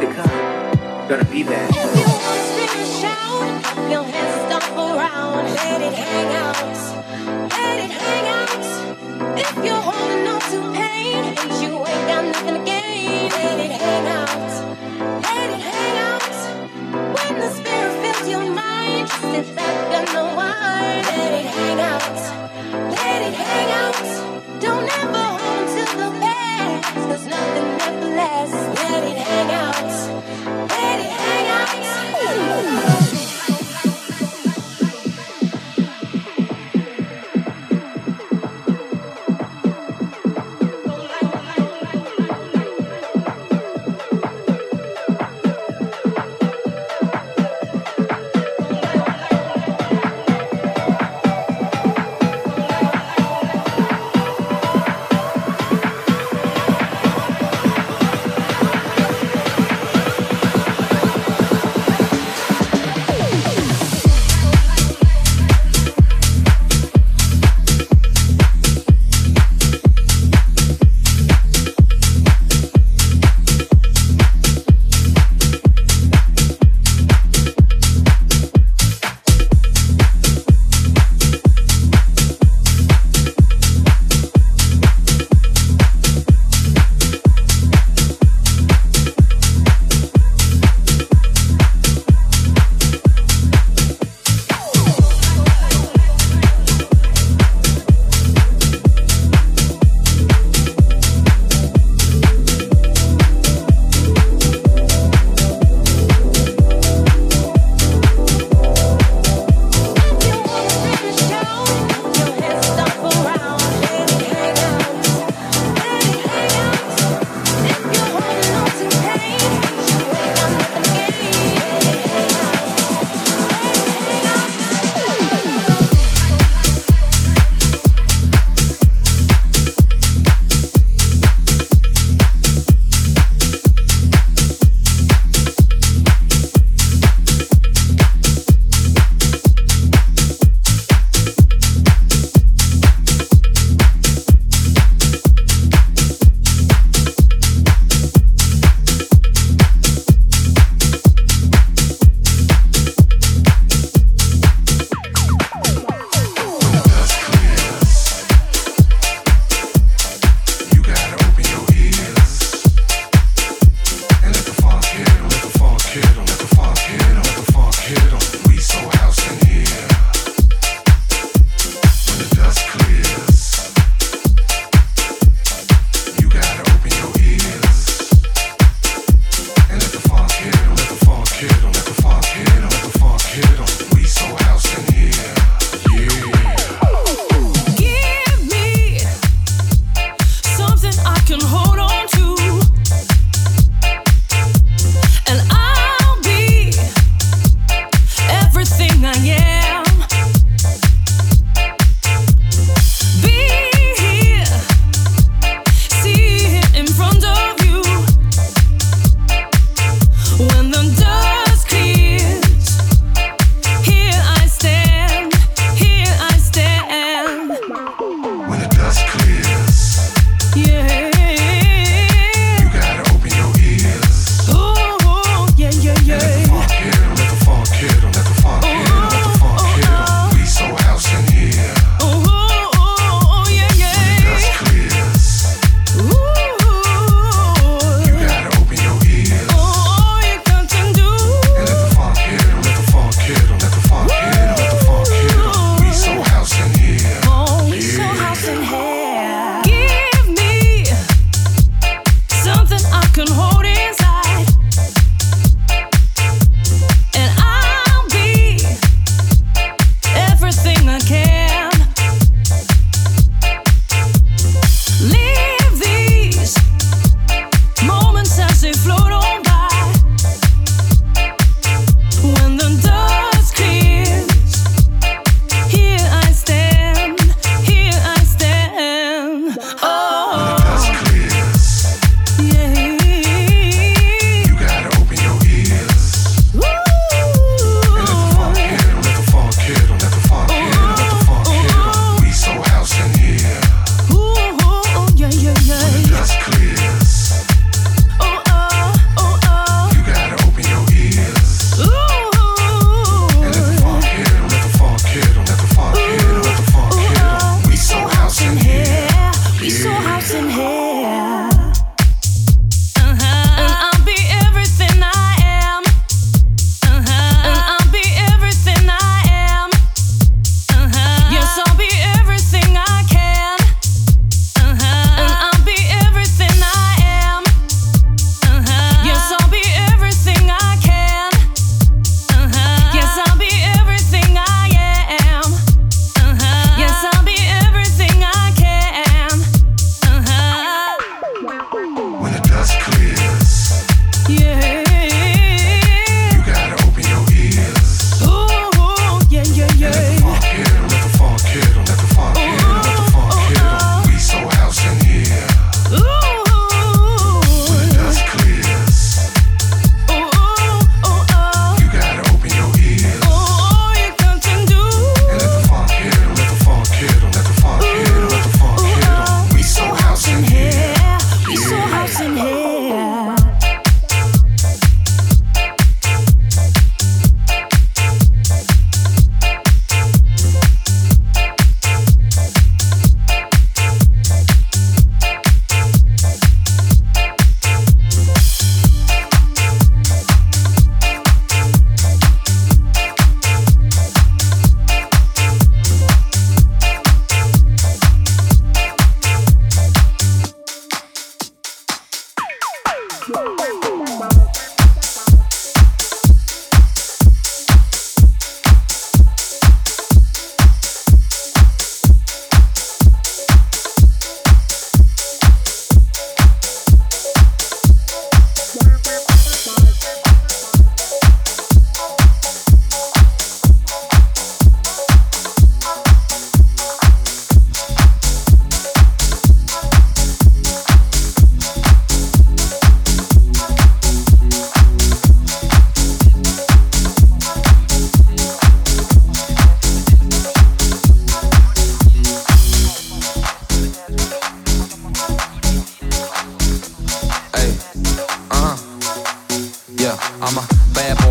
to come. Gonna be there. If you wanna shout, your hands around, let it hang out, let it hang out. If you're holding on to pain, and you ain't got nothing to gain, let it hang out, let it hang out. When the spirit fills your mind, just sit back and unwind, let it hang out, let it hang out. Don't ever hold to the past, nothing ever lasts.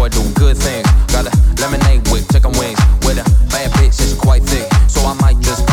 do good things. Got a lemonade whip, chicken wings with a bad bitch, it's quite thick. So I might just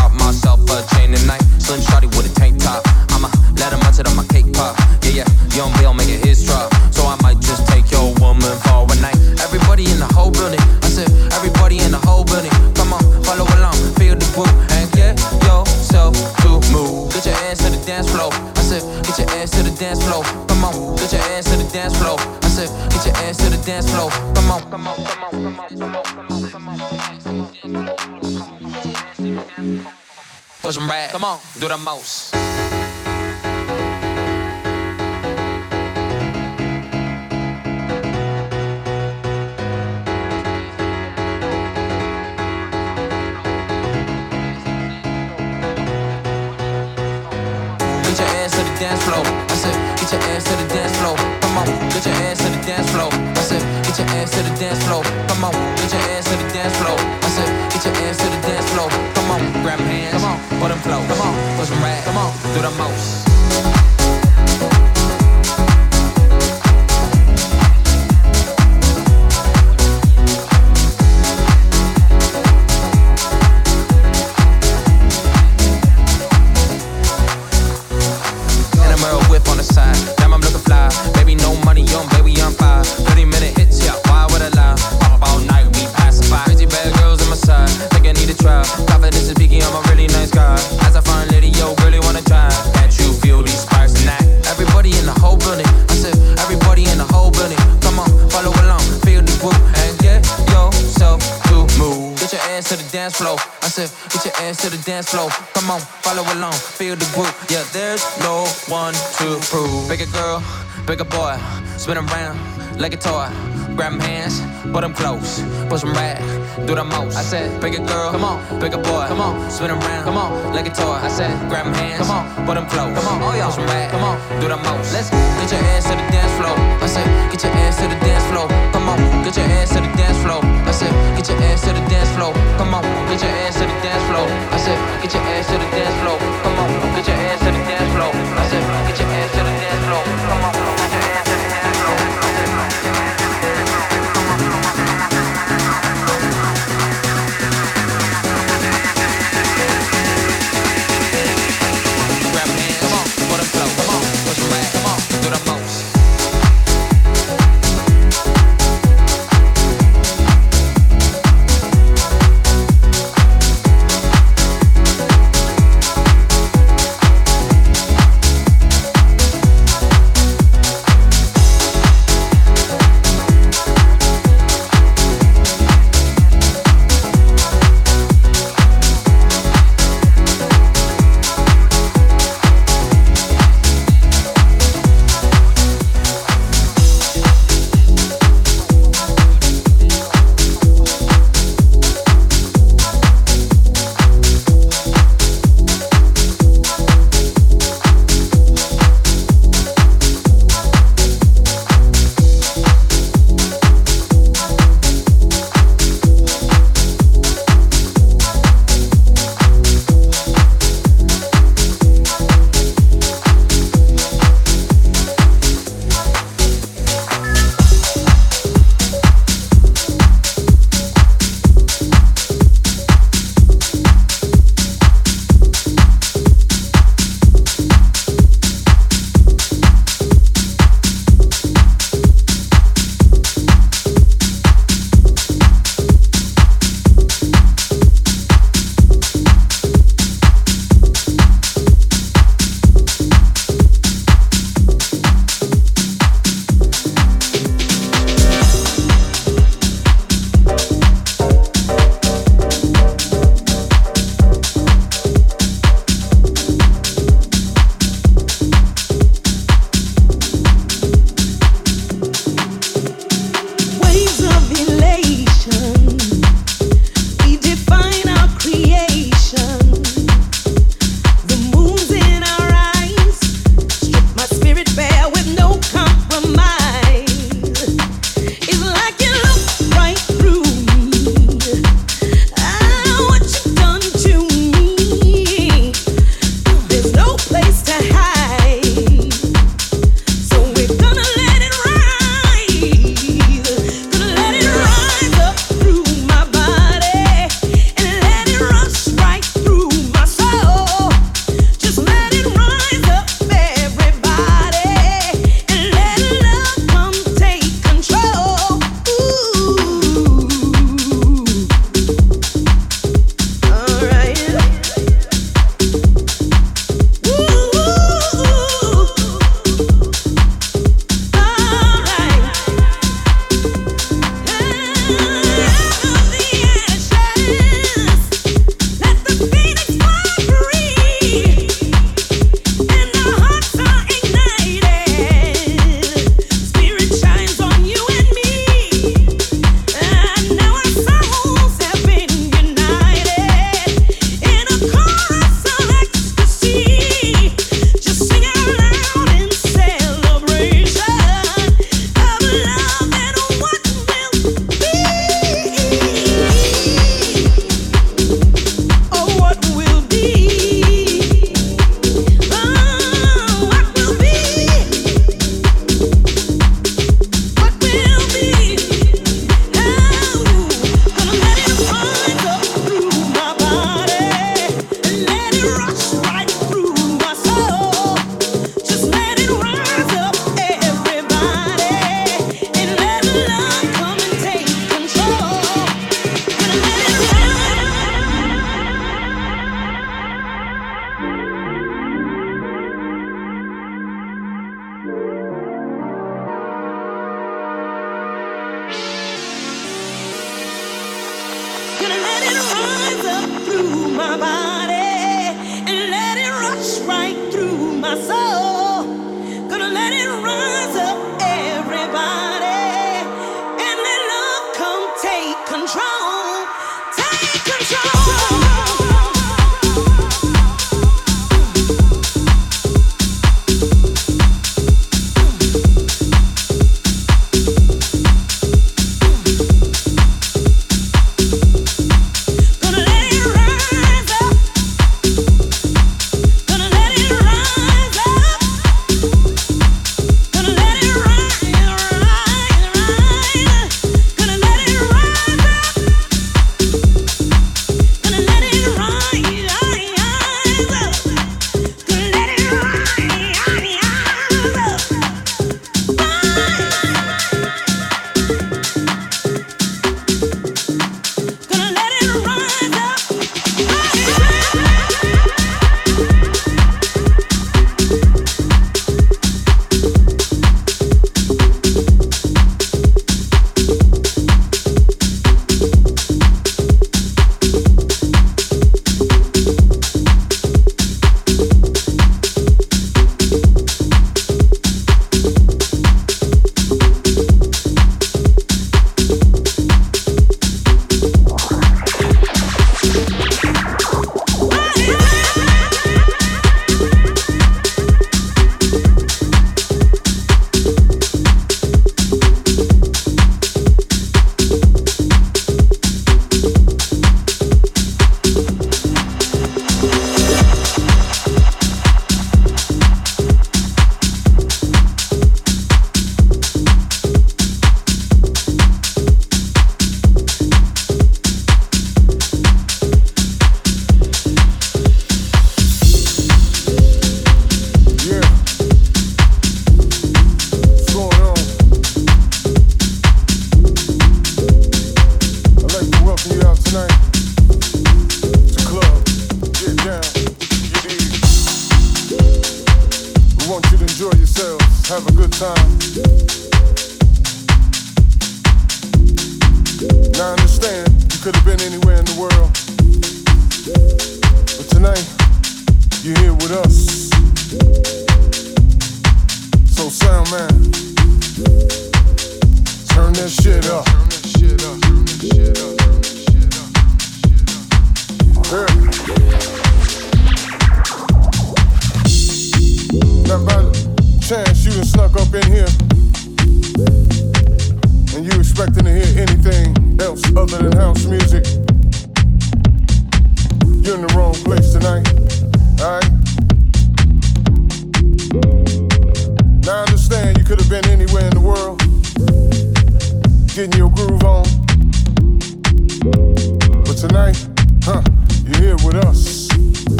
come on, do the mouse. Get your ass to the dance floor. I said, get your ass to the dance floor. Come on, get your ass to the dance floor. Ass to the dance floor. Come on, get your ass to the dance floor. I said, get your ass to the dance floor. Come on, grab hands. Come on, put them flow. Come on, push them right. Come on, do the most. Dance floor. Come on, follow along, feel the groove. Yeah, there's no one to prove. Bigger girl, bigger boy, spin around like a toy. Grab hands, put them close, push 'em right, do the most. I said, bigger girl, come on, bigger boy, come on, spin around, come on, like a toy. I said, grab hands, come on, put them close, come on, oh yeah, push 'em right, come on, do the most. Let's get your ass to the dance floor. I said, get your ass to the dance floor. Come on, get your ass to the dance floor. I said, get your ass to the dance floor. Come on, get your ass to the dance floor. I said, get your ass to the dance floor. Come on, get your ass to the dance floor. I said, get your ass to the dance floor. Come on, it up.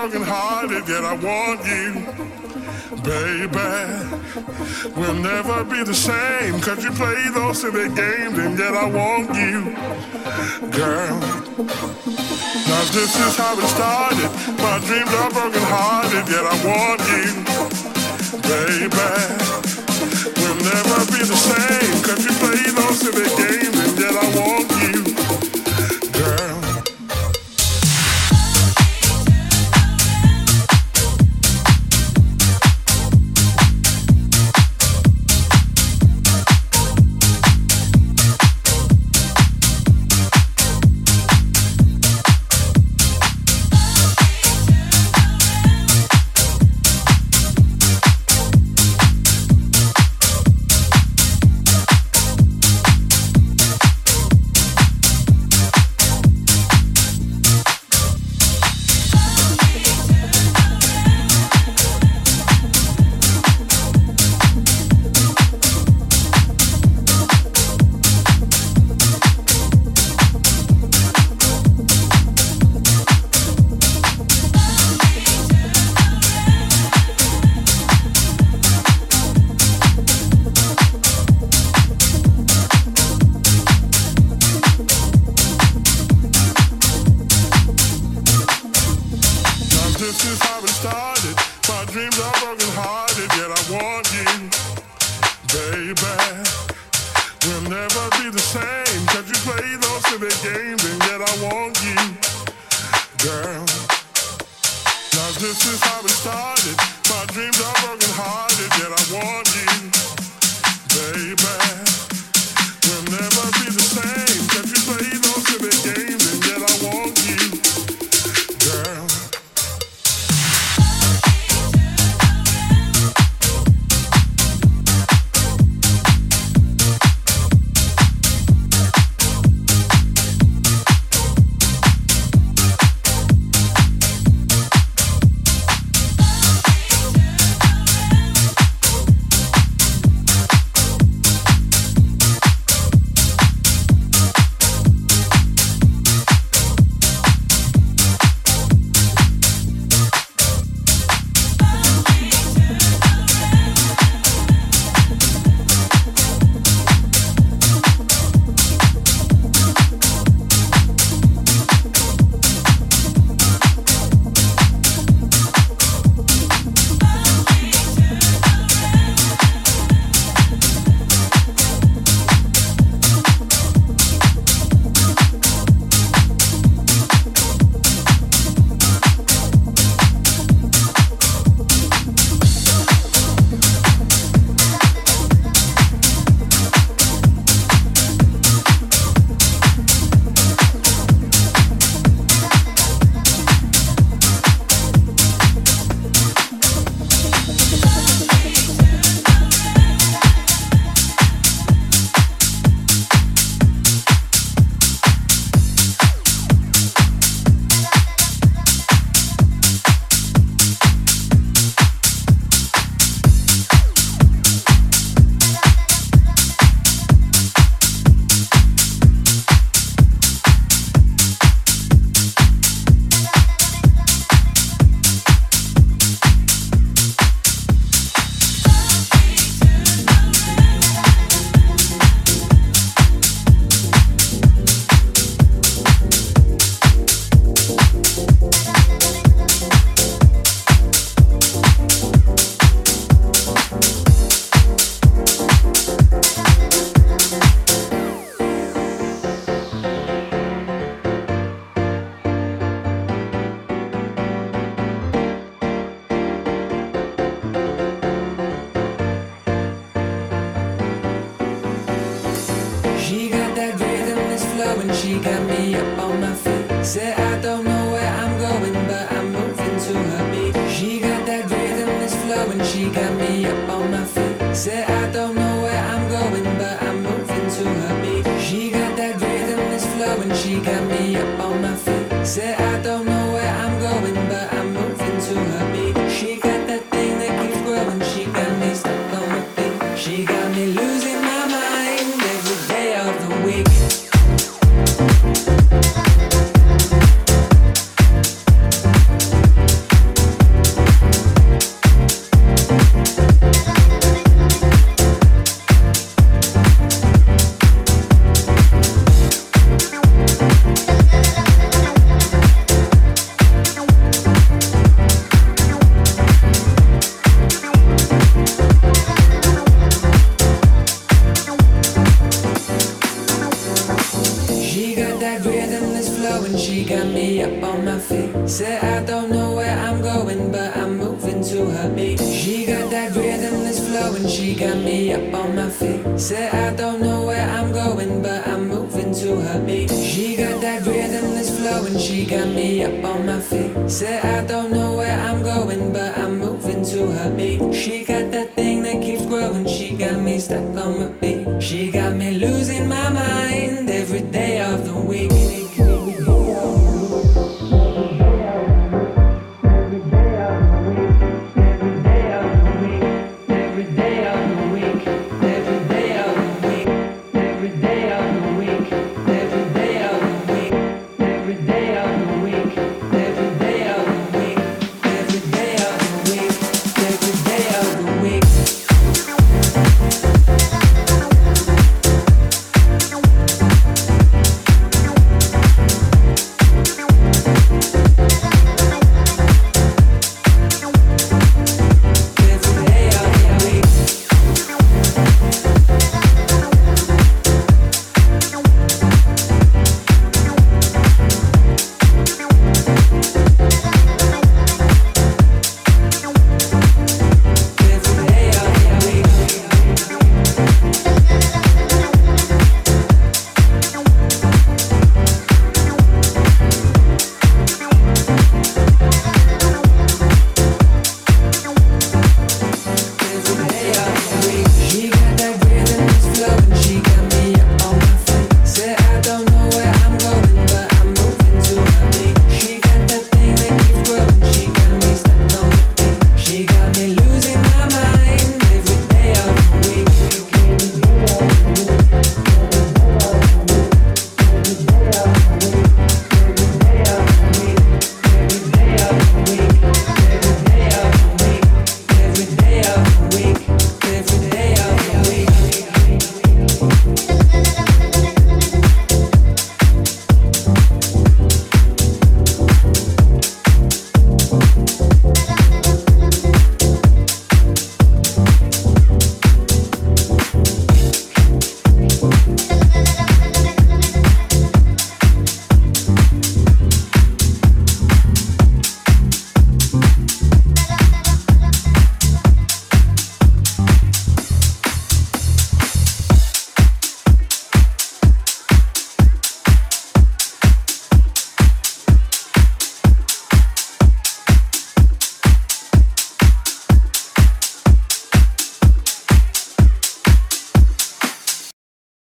brokenhearted, yet I want you, baby. We'll never be the same, cause you play those silly games, and yet I want you, girl. Now this is how it started. My dreams are broken hearted, yet I want you, baby. We'll never be the same, cause you play those silly games, and yet I want Said I don't